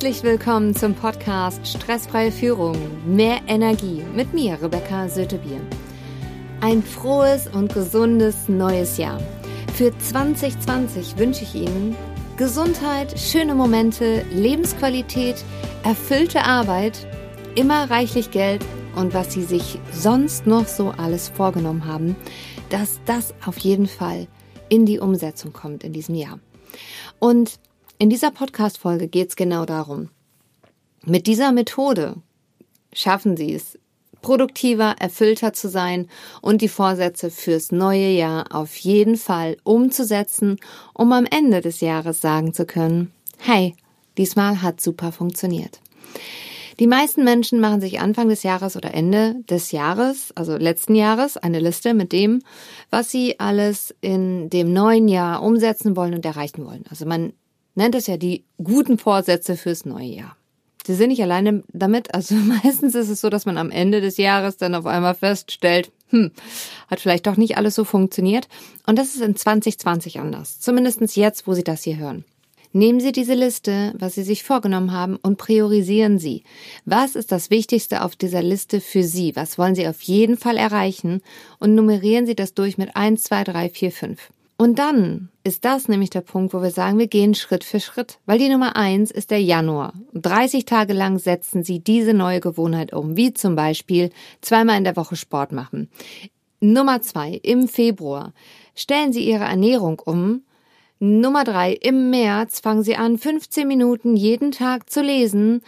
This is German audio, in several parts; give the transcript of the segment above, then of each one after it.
Herzlich willkommen zum Podcast Stressfreie Führung, mehr Energie mit mir, Rebecca Sötebier. Ein frohes und gesundes neues Jahr. Für 2020 wünsche ich Ihnen Gesundheit, schöne Momente, Lebensqualität, erfüllte Arbeit, immer reichlich Geld und was Sie sich sonst noch so alles vorgenommen haben, dass das auf jeden Fall in die Umsetzung kommt in diesem Jahr. Und in dieser Podcast-Folge geht es genau darum. Mit dieser Methode schaffen Sie es, produktiver, erfüllter zu sein und die Vorsätze fürs neue Jahr auf jeden Fall umzusetzen, um am Ende des Jahres sagen zu können, hey, diesmal hat super funktioniert. Die meisten Menschen machen sich Anfang des Jahres oder Ende des Jahres, also letzten Jahres, eine Liste mit dem, was sie alles in dem neuen Jahr umsetzen wollen und erreichen wollen. Also man nennt es ja die guten Vorsätze fürs neue Jahr. Sie sind nicht alleine damit. Also meistens ist es so, dass man am Ende des Jahres dann auf einmal feststellt, hm, hat vielleicht doch nicht alles so funktioniert. Und das ist in 2020 anders. Zumindestens jetzt, wo Sie das hier hören. Nehmen Sie diese Liste, was Sie sich vorgenommen haben, und priorisieren Sie. Was ist das Wichtigste auf dieser Liste für Sie? Was wollen Sie auf jeden Fall erreichen? Und nummerieren Sie das durch mit 1, 2, 3, 4, 5. Und dann ist das nämlich der Punkt, wo wir sagen, wir gehen Schritt für Schritt. Weil die Nummer eins ist der Januar. 30 Tage lang setzen Sie diese neue Gewohnheit um, wie zum Beispiel zweimal in der Woche Sport machen. Nummer zwei, im Februar stellen Sie Ihre Ernährung um. Nummer drei, im März fangen Sie an, 15 Minuten jeden Tag zu lesen.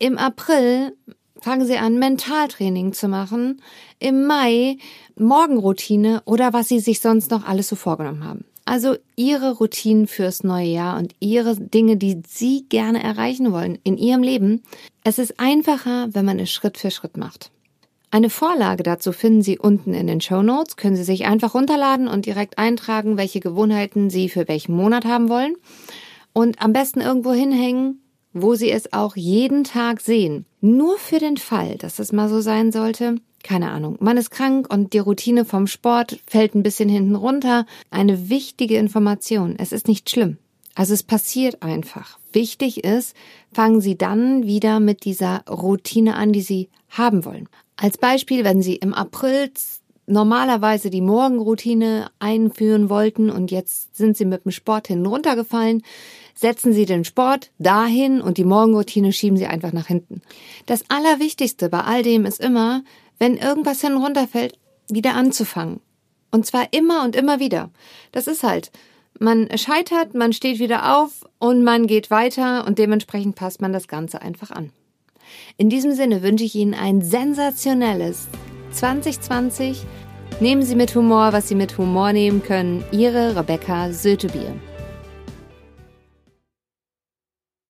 Im April fangen Sie an, Mentaltraining zu machen. Im Mai Morgenroutine oder was Sie sich sonst noch alles so vorgenommen haben. Also Ihre Routinen fürs neue Jahr und Ihre Dinge, die Sie gerne erreichen wollen in Ihrem Leben. Es ist einfacher, wenn man es Schritt für Schritt macht. Eine Vorlage dazu finden Sie unten in den Show Notes. Können Sie sich einfach runterladen und direkt eintragen, welche Gewohnheiten Sie für welchen Monat haben wollen. Und am besten irgendwo hinhängen, wo Sie es auch jeden Tag sehen. Nur für den Fall, dass es mal so sein sollte, keine Ahnung, man ist krank und die Routine vom Sport fällt ein bisschen hinten runter. Eine wichtige Information. Es ist nicht schlimm. Also es passiert einfach. Wichtig ist, fangen Sie dann wieder mit dieser Routine an, die Sie haben wollen. Als Beispiel, wenn Sie im April normalerweise die Morgenroutine einführen wollten und jetzt sind Sie mit dem Sport hinten runtergefallen, setzen Sie den Sport dahin und die Morgenroutine schieben Sie einfach nach hinten. Das Allerwichtigste bei all dem ist immer, wenn irgendwas hinten runterfällt, wieder anzufangen. Und zwar immer und immer wieder. Das ist halt, man scheitert, man steht wieder auf und man geht weiter und dementsprechend passt man das Ganze einfach an. In diesem Sinne wünsche ich Ihnen ein sensationelles 2020. Nehmen Sie mit Humor, was Sie mit Humor nehmen können. Ihre Rebecca Sötebier.